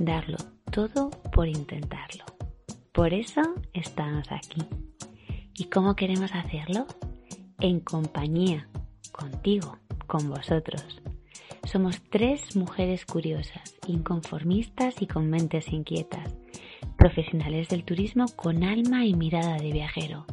darlo todo por intentarlo. Por eso estamos aquí. ¿Y cómo queremos hacerlo? En compañía, contigo, con vosotros. Somos tres mujeres curiosas, inconformistas y con mentes inquietas, profesionales del turismo con alma y mirada de viajero.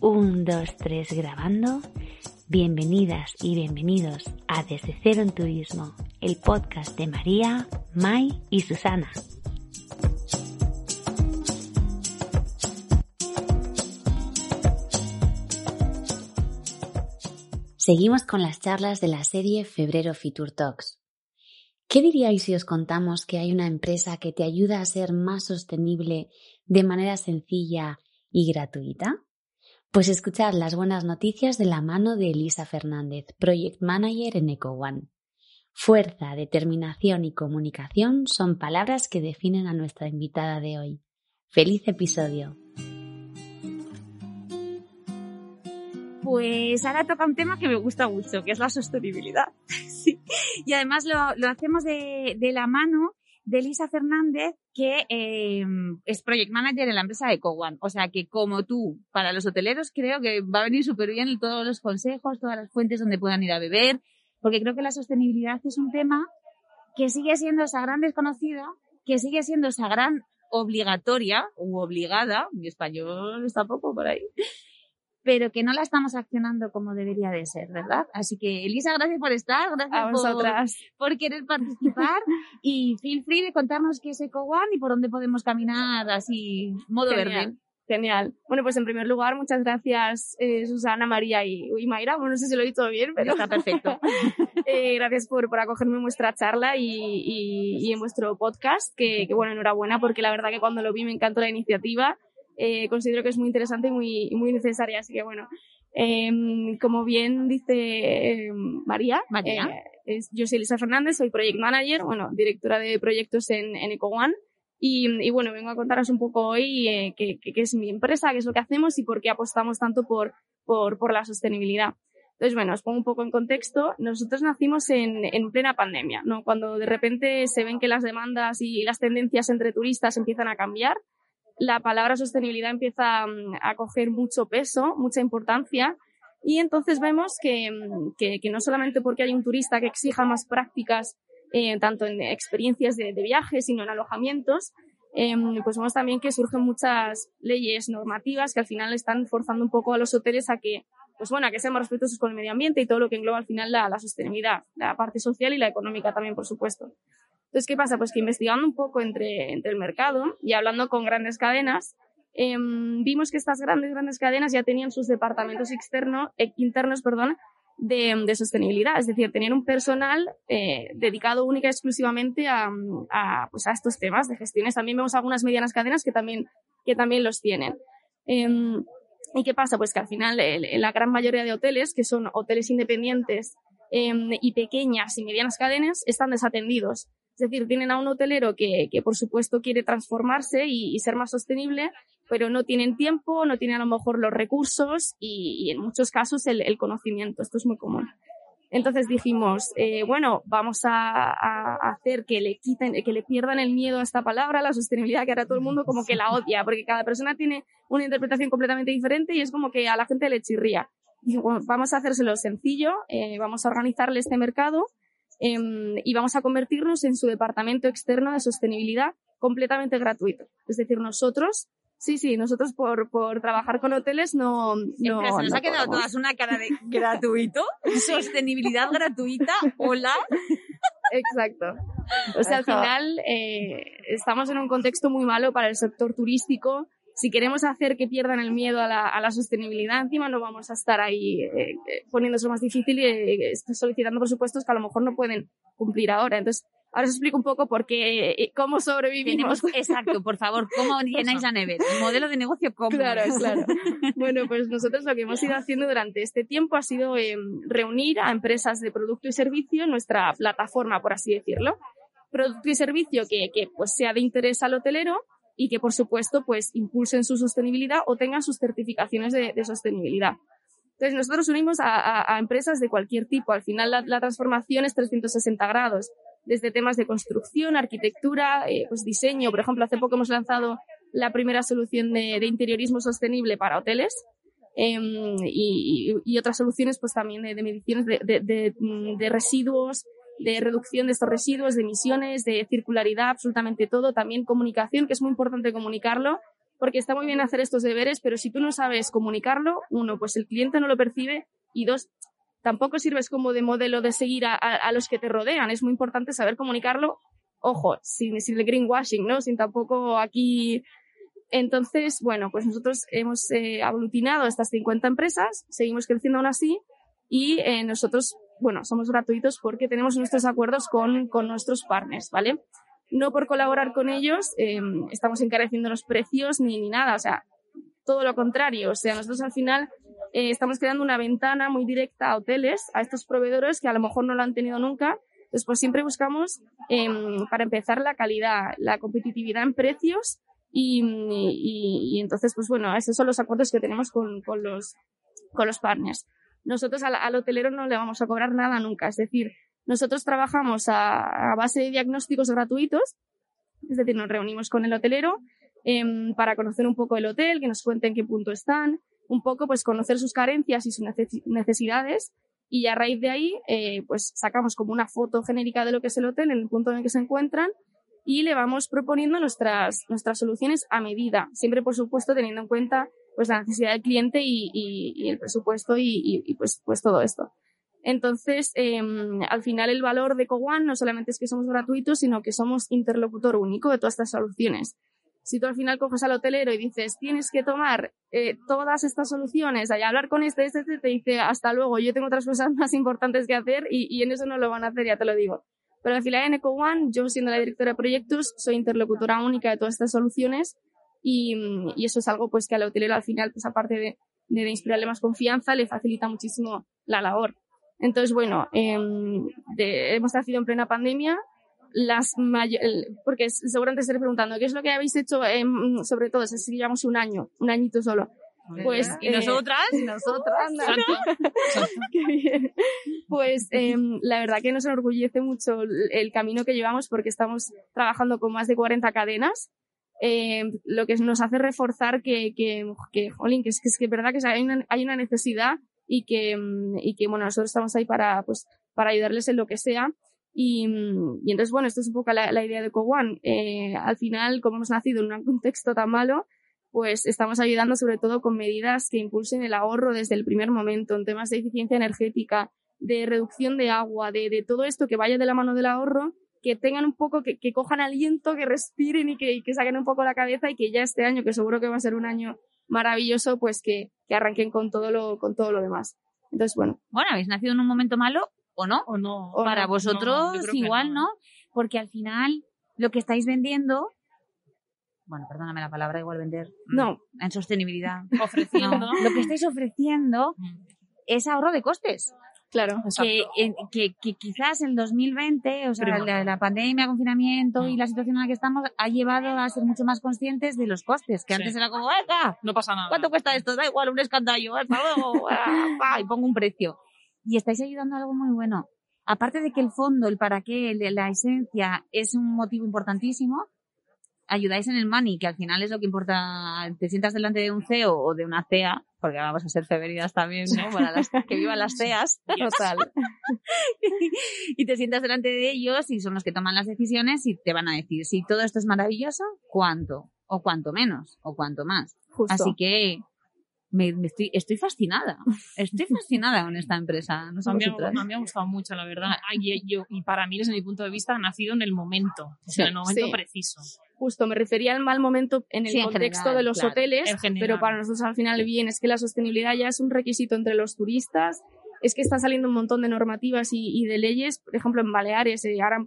Un, dos, tres grabando. Bienvenidas y bienvenidos a Desde Cero en Turismo, el podcast de María, Mai y Susana. Seguimos con las charlas de la serie Febrero Future Talks. ¿Qué diríais si os contamos que hay una empresa que te ayuda a ser más sostenible de manera sencilla y gratuita? Pues escuchar las buenas noticias de la mano de Elisa Fernández, Project Manager en EcoOne. Fuerza, determinación y comunicación son palabras que definen a nuestra invitada de hoy. ¡Feliz episodio! Pues ahora toca un tema que me gusta mucho, que es la sostenibilidad. sí. Y además lo, hacemos de, la mano de Elisa Fernández, que eh, es Project Manager en la empresa de Cowan. O sea que como tú, para los hoteleros, creo que va a venir súper bien todos los consejos, todas las fuentes donde puedan ir a beber, porque creo que la sostenibilidad es un tema que sigue siendo esa gran desconocida, que sigue siendo esa gran obligatoria u obligada, mi español está poco por ahí, pero que no la estamos accionando como debería de ser, ¿verdad? Así que, Elisa, gracias por estar, gracias por, por, querer participar y feel free de contarnos qué es EcoOne y por dónde podemos caminar así, modo verde. Genial. Bueno, pues en primer lugar, muchas gracias eh, Susana, María y, Mayra. Bueno, no sé si lo he dicho bien, pero está perfecto. eh, gracias por, por acogerme en vuestra charla y, y, y en vuestro podcast, que, que, bueno, enhorabuena porque la verdad que cuando lo vi me encantó la iniciativa. Eh, considero que es muy interesante y muy, muy necesaria, así que bueno. Eh, como bien dice em, María, María. Eh, yo soy Elisa Fernández, soy Project Manager, bueno, directora de proyectos en, en EcoOne. Y, bueno, vengo a contaros un poco hoy eh, qué, es mi empresa, qué es lo que hacemos y por qué apostamos tanto por, por, por la sostenibilidad. Entonces, bueno, os pongo un poco en contexto. Nosotros nacimos en, en plena pandemia, ¿no? Cuando de repente se ven que las demandas y las tendencias entre turistas empiezan a cambiar, la palabra sostenibilidad empieza mm, a coger mucho peso, mucha importancia. Y entonces vemos que, mm, que, que no solamente porque hay un turista que exija más prácticas eh, tanto en experiencias de, de viajes, sino en alojamientos, eh, pues vemos también que surgen muchas leyes normativas que al final están forzando un poco a los hoteles a que, pues bueno, a que sean más respetuosos con el medio ambiente y todo lo que engloba al final la, la sostenibilidad, la parte social y la económica también, por supuesto. Entonces, ¿qué pasa? Pues que investigando un poco entre, entre el mercado y hablando con grandes cadenas, eh, vimos que estas grandes, grandes cadenas ya tenían sus departamentos externo, eh, internos perdón, de, sostenibilidad, es decir, tener un personal eh, dedicado única y exclusivamente a, pues a, estos temas de gestiones. También vemos algunas medianas cadenas que también, que también los tienen. Eh, ¿Y qué pasa? Pues que al final la gran mayoría de hoteles, que son hoteles independientes eh, y pequeñas y medianas cadenas, están desatendidos. Es decir, tienen a un hotelero que, que por supuesto quiere transformarse y, ser más sostenible, pero no tienen tiempo, no tienen a lo mejor los recursos y, en muchos casos el, conocimiento. Esto es muy común. Entonces dijimos, eh, bueno, vamos a, hacer que le quiten, que le pierdan el miedo a esta palabra, la sostenibilidad, que ahora todo el mundo como que la odia, porque cada persona tiene una interpretación completamente diferente y es como que a la gente le chirría. Dijimos, vamos a hacérselo sencillo, eh, vamos a organizarle este mercado eh, y vamos a convertirnos en su departamento externo de sostenibilidad completamente gratuito. Es decir, nosotros Sí, sí, nosotros por, por trabajar con hoteles no. no se nos no ha quedado todas una cara de gratuito, sostenibilidad gratuita, hola. Exacto. O sea, al final eh, estamos en un contexto muy malo para el sector turístico. Si queremos hacer que pierdan el miedo a la, a la sostenibilidad, encima no vamos a estar ahí eh, poniéndose más difícil y eh, solicitando presupuestos que a lo mejor no pueden cumplir ahora. Entonces, Ahora os explico un poco por qué, eh, cómo sobrevivimos. exacto, por favor, ¿cómo llenáis la nevera? El modelo de negocio, ¿cómo? Claro, claro. Bueno, pues nosotros lo que hemos ido haciendo durante este tiempo ha sido em, reunir a empresas de producto y servicio en nuestra plataforma, por así decirlo. Producto y servicio que, que pues sea de interés al hotelero y que, por supuesto, pues impulsen su sostenibilidad o tengan sus certificaciones de, de sostenibilidad. Entonces, nosotros unimos a, a, a, empresas de cualquier tipo. Al final, la, la transformación es 360 grados desde temas de construcción, arquitectura, eh, pues diseño. Por ejemplo, hace poco hemos lanzado la primera solución de, de interiorismo sostenible para hoteles. Eh, y, y, otras soluciones pues también de, de mediciones de, de, de, residuos, de reducción de estos residuos, de emisiones, de circularidad, absolutamente todo. También comunicación, que es muy importante comunicarlo, porque está muy bien hacer estos deberes, pero si tú no sabes comunicarlo, uno, pues el cliente no lo percibe y dos, tampoco sirves como de modelo de seguir a, los que te rodean. Es muy importante saber comunicarlo, ojo, sin, sin greenwashing, ¿no? Sin tampoco aquí. Entonces, bueno, pues nosotros hemos eh, aglutinado estas 50 empresas, seguimos creciendo aún así y eh, nosotros, bueno, somos gratuitos porque tenemos nuestros acuerdos con, con nuestros partners, ¿vale? No por colaborar con ellos eh, estamos encareciendo los precios ni, ni nada, o sea, todo lo contrario, o sea, nosotros al final eh, estamos creando una ventana muy directa a hoteles, a estos proveedores que a lo mejor no lo han tenido nunca. Entonces, pues siempre buscamos, eh, para empezar, la calidad, la competitividad en precios y, y, y, entonces, pues bueno, esos son los acuerdos que tenemos con, con, los, con los partners. Nosotros al, hotelero no le vamos a cobrar nada nunca, es decir, nosotros trabajamos a, base de diagnósticos gratuitos, es decir, nos reunimos con el hotelero eh, para conocer un poco el hotel, que nos cuenten qué punto están, un poco pues conocer sus carencias y sus necesidades y a raíz de ahí eh, pues sacamos como una foto genérica de lo que es el hotel en el punto en el que se encuentran y le vamos proponiendo nuestras, nuestras soluciones a medida, siempre por supuesto teniendo en cuenta pues la necesidad del cliente y, y, el presupuesto y, y, pues, pues todo esto. Entonces, eh, al final el valor de CoOne no solamente es que somos gratuitos, sino que somos interlocutor único de todas estas soluciones si tú al final coges al hotelero y dices, tienes que tomar eh, todas estas soluciones, y hablar con este, este, este, te dice, hasta luego, yo tengo otras cosas más importantes que hacer y, y en eso no lo van a hacer, ya te lo digo. Pero al final en Eco One, yo siendo la directora de proyectos, soy interlocutora única de todas estas soluciones y, y eso es algo pues que al hotelero al final, pues aparte de, de, de inspirarle más confianza, le facilita muchísimo la labor. Entonces, bueno, eh, de, hemos nacido en plena pandemia, las porque seguramente estaré preguntando, ¿qué es lo que habéis hecho sobre todo? Si llevamos un año, un añito solo. Pues, ¿Y eh, nosotras? Nosotras, Qué bien. Pues eh, la verdad que nos enorgullece mucho el camino que llevamos porque estamos trabajando con más de 40 cadenas. Eh, lo que nos hace reforzar que, que, que jolín, que es que es verdad que hay una, hay una necesidad y que, y que, bueno, nosotros estamos ahí para, pues, para ayudarles en lo que sea. Y, y, entonces, bueno, esto es un poco la, la idea de CoOne. Eh, al final, como hemos nacido en un contexto tan malo, pues estamos ayudando sobre todo con medidas que impulsen el ahorro desde el primer momento, en temas de eficiencia energética, de reducción de agua, de, de todo esto que vaya de la mano del ahorro, que tengan un poco, que, que cojan aliento, que respiren y que, y que saquen un poco la cabeza y que ya este año, que seguro que va a ser un año maravilloso, pues que, que arranquen con todo lo, con todo lo demás. Entonces, bueno. Bueno, habéis nacido en un momento malo, ¿O no? O no. Para no, vosotros no, igual, no. ¿no? Porque al final lo que estáis vendiendo, bueno, perdóname la palabra, igual vender. No. En sostenibilidad. Ofreciendo. No. Lo que estáis ofreciendo Mm. es ahorro de costes. Claro. Que, que, que quizás el 2020, o sea, la, la pandemia, confinamiento Mm. y la situación en la que estamos ha llevado a ser mucho más conscientes de los costes, que Sí. antes era como, ¡venga! No pasa nada. ¿Cuánto cuesta esto? Da igual, un escandallo, hasta luego, y pongo un precio. Y estáis ayudando a algo muy bueno. Aparte de que el fondo, el para qué, la esencia es un motivo importantísimo, ayudáis en el money, que al final es lo que importa. Te sientas delante de un CEO o de una CEA, porque vamos a ser femeninas también, ¿no? Para las, que vivan las CEAs. Total. y te sientas delante de ellos y son los que toman las decisiones y te van a decir si todo esto es maravilloso, cuánto, o cuánto menos, o cuánto más. Justo. Así que me, me estoy, estoy fascinada. Estoy fascinada con esta empresa. No A mí, a mí me ha gustado mucho, la verdad. Ay, Y, yo, y para mí, desde mi punto de vista, ha nacido en el momento, en el momento Sí. preciso. Justo, me refería al mal momento en el Sí, en contexto general, de los claro. hoteles, pero para nosotros al final bien es que la sostenibilidad ya es un requisito entre los turistas, es que están saliendo un montón de normativas y, y de leyes, por ejemplo en Baleares, eh, ahora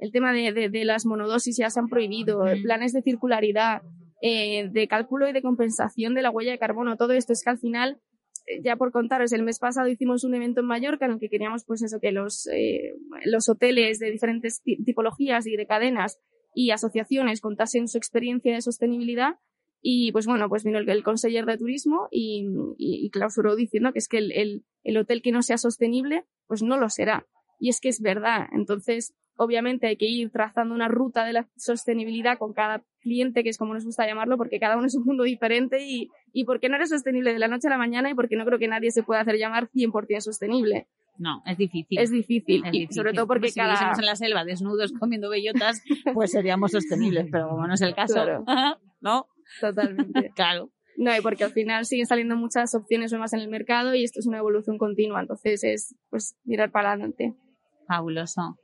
el tema de, de, de las monodosis ya se han prohibido, planes de circularidad, eh, de cálculo y de compensación de la huella de carbono, todo esto es que al final, eh, ya por contaros, el mes pasado hicimos un evento en Mallorca en el que queríamos pues eso, que los, eh, los hoteles de diferentes ti- tipologías y de cadenas y asociaciones contasen su experiencia de sostenibilidad y pues bueno, pues vino el, el conseller de turismo y, y- clausuró diciendo que es que el, el- el hotel que no sea sostenible, pues no lo será. Y es que es verdad. Entonces, obviamente hay que ir trazando una ruta de la sostenibilidad con cada cliente, que es como nos gusta llamarlo, porque cada uno es un mundo diferente y, y porque no eres sostenible de la noche a la mañana y porque no creo que nadie se pueda hacer llamar 100% sostenible. No, es difícil. Es difícil. Es y difícil. sobre todo porque si cada... viviésemos en la selva desnudos comiendo bellotas, pues seríamos sostenibles, pero como no es el caso, Claro. ¿no? Totalmente. Claro. No, y porque al final siguen saliendo muchas opciones nuevas en el mercado y esto es una evolución continua. Entonces es, pues, mirar para adelante. Fabuloso.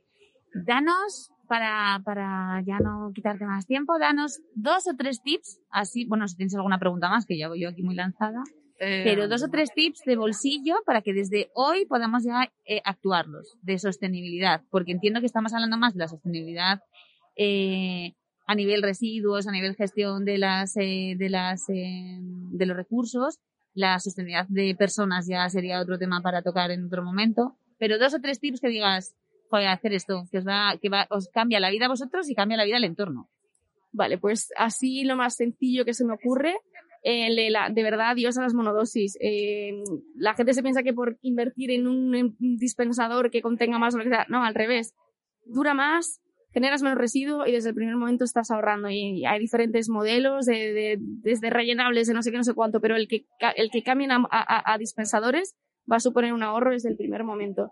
Danos, para, para ya no quitarte más tiempo, danos dos o tres tips, así, bueno, si tienes alguna pregunta más, que ya voy yo aquí muy lanzada, pero dos o tres tips de bolsillo para que desde hoy podamos ya eh, actuarlos, de sostenibilidad, porque entiendo que estamos hablando más de la sostenibilidad eh, a nivel residuos, a nivel gestión de las, eh, de las, eh, de los recursos, la sostenibilidad de personas ya sería otro tema para tocar en otro momento, pero dos o tres tips que digas, joder, hacer esto, que os va, que va, os cambia la vida a vosotros y cambia la vida al entorno. Vale, pues así lo más sencillo que se me ocurre, eh, la- de verdad, adiós a las monodosis. Eh, la gente se piensa que por invertir en un, en un dispensador que contenga más o lo que sea, no, al revés. Dura más, generas menos residuo y desde el primer momento estás ahorrando. Y, hay diferentes modelos, de, de- desde rellenables, de no sé qué, no sé cuánto, pero el que, el que cambien a dispensadores va a suponer un ahorro desde el primer momento.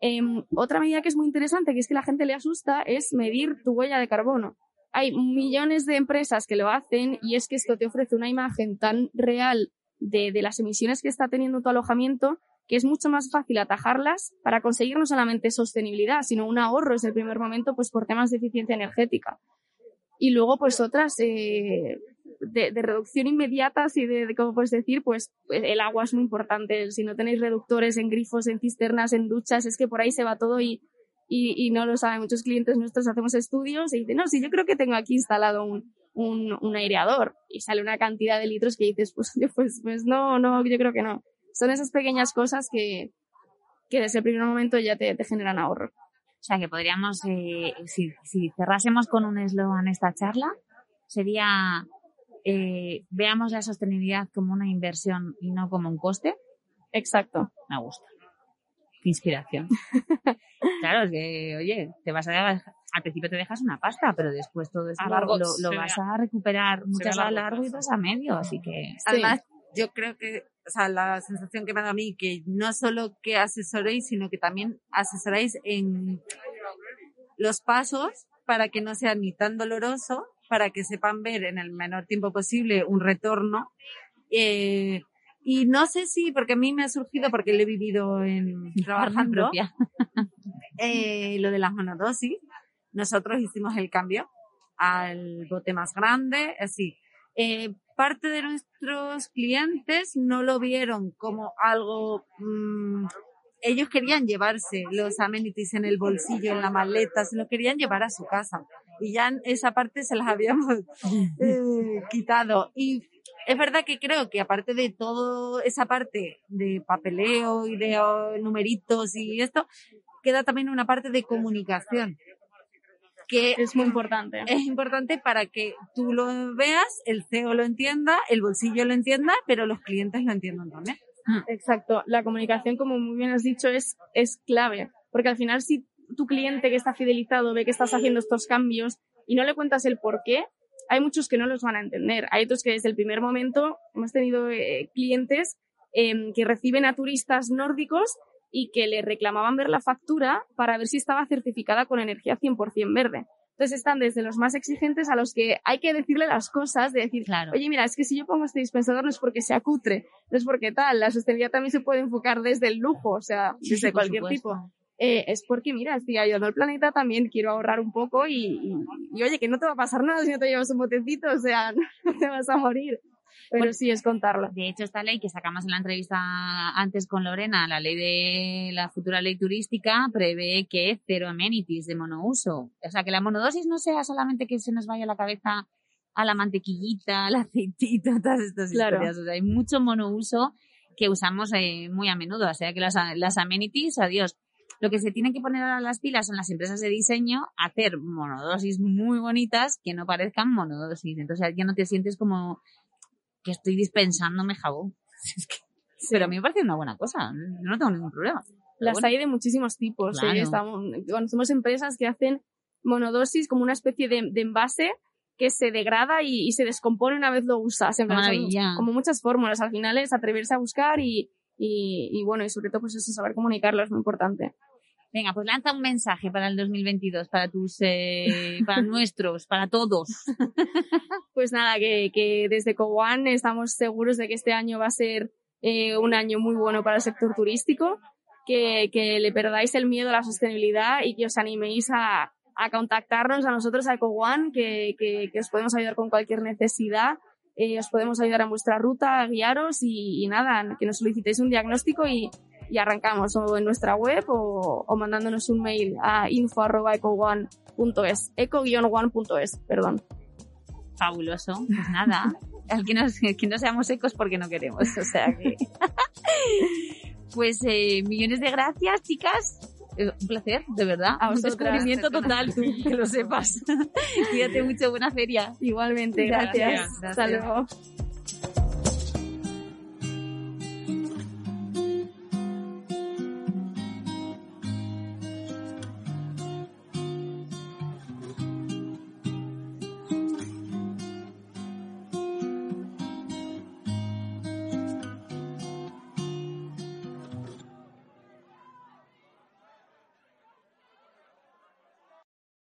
Em, otra medida que es muy interesante, que es que la gente le asusta, es medir tu huella de carbono. Hay millones de empresas que lo hacen y es que esto te ofrece una imagen tan real de, de las emisiones que está teniendo tu alojamiento que es mucho más fácil atajarlas para conseguir no solamente sostenibilidad, sino un ahorro desde el primer momento pues por temas de eficiencia energética. Y luego pues otras eh, de, de reducción inmediatas y de, de, ¿cómo puedes decir? Pues el agua es muy importante. Si no tenéis reductores en grifos, en cisternas, en duchas, es que por ahí se va todo y, y, y no lo saben. Muchos clientes nuestros hacemos estudios y dicen, no, si yo creo que tengo aquí instalado un, un, un aireador y sale una cantidad de litros que dices, pues, pues, pues no, no, yo creo que no. Son esas pequeñas cosas que, que desde el primer momento ya te, te generan ahorro. O sea, que podríamos, eh, si, si cerrásemos con un eslogan esta charla, sería eh, veamos la sostenibilidad como una inversión y no como un coste. Exacto. Me gusta. Inspiración. claro, es que, oye, te vas a al principio te dejas una pasta, pero después todo eso lo, vas a recuperar muchas a largo y dos a medio, así que Además, yo creo que, o sea, la sensación que me da a mí, que no solo que asesoréis, sino que también asesoráis en los pasos para que no sea ni tan doloroso, para que sepan ver en el menor tiempo posible un retorno. Eh, y no sé si, porque a mí me ha surgido, porque lo he vivido en trabajando, eh, lo de las monodosis. Nosotros hicimos el cambio al bote más grande, así. Eh, parte de nuestros clientes no lo vieron como algo, mm, ellos querían llevarse los amenities en el bolsillo, en la maleta, se lo querían llevar a su casa. Y ya esa parte se las habíamos eh, quitado. Y es verdad que creo que aparte de todo esa parte de papeleo y de oh, numeritos y esto, queda también una parte de comunicación que Es muy importante. es importante para que tú lo veas, el CEO lo entienda, el bolsillo lo entienda, pero los clientes lo entiendan también. Exacto. La comunicación, como muy bien has dicho, es, es clave. Porque al final, si tu cliente que está fidelizado ve que estás haciendo estos cambios y no le cuentas el por qué, hay muchos que no los van a entender. Hay otros que desde el primer momento hemos tenido eh, clientes eh, que reciben a turistas nórdicos y que le reclamaban ver la factura para ver si estaba certificada con energía 100% verde. Entonces están desde los más exigentes a los que hay que decirle las cosas, de decir, Claro. oye, mira, es que si yo pongo este dispensador no es porque sea cutre, no es porque tal, la sostenibilidad también se puede enfocar desde el lujo, o sea, Sí, desde sí, cualquier supuesto. tipo. Eh, es porque, mira, estoy ayudando al planeta, también quiero ahorrar un poco y, y, y, oye, que no te va a pasar nada si no te llevas un botecito, o sea, no te vas a morir. pero Bueno, sí es contarlo. De hecho, esta ley que sacamos en la entrevista antes con Lorena, la ley de la futura ley turística, prevé que cero amenities de monouso. O sea, que la monodosis no sea solamente que se nos vaya la cabeza a la mantequillita, al aceitito, todas estas Claro. historias. O sea, hay mucho monouso que usamos eh, muy a menudo. O sea, que las, las amenities, adiós. Lo que se tienen que poner ahora las pilas son las empresas de diseño, hacer monodosis muy bonitas que no parezcan monodosis. Entonces ya no te sientes como que estoy dispensándome jabón. Es que- Pero a mí me parece una buena cosa, yo no tengo ningún problema. Las bueno, hay de muchísimos tipos. ¿eh? Claro. Estamos, conocemos empresas que hacen monodosis como una especie de, de envase que se degrada y, y se descompone una vez lo usas. En plan, como muchas fórmulas. Al final es atreverse a buscar y, y, y bueno, y sobre todo pues eso, saber comunicarlo es muy importante. Venga, pues lanza un mensaje para el 2022, para tus, eh, para nuestros, para todos. Pues nada, que, que desde Cowan estamos seguros de que este año va a ser eh, un año muy bueno para el sector turístico, que, que le perdáis el miedo a la sostenibilidad y que os animéis a, a contactarnos a nosotros, a EcoOne, que, que, que os podemos ayudar con cualquier necesidad, eh, os podemos ayudar en vuestra ruta, a guiaros y, y nada, que nos solicitéis un diagnóstico y, y arrancamos o en nuestra web o, o mandándonos un mail a info.ecoone.es, eco-one.es, perdón. Fabuloso. Pues nada, al que, nos, que no seamos ecos porque no queremos. O sea que. Pues eh, millones de gracias, chicas. Eh, Un placer, de verdad. A un descubrimiento total, tú, que lo sepas. Cuídate mucho, buena feria. Igualmente, Gracias. gracias. Hasta Gracias. luego.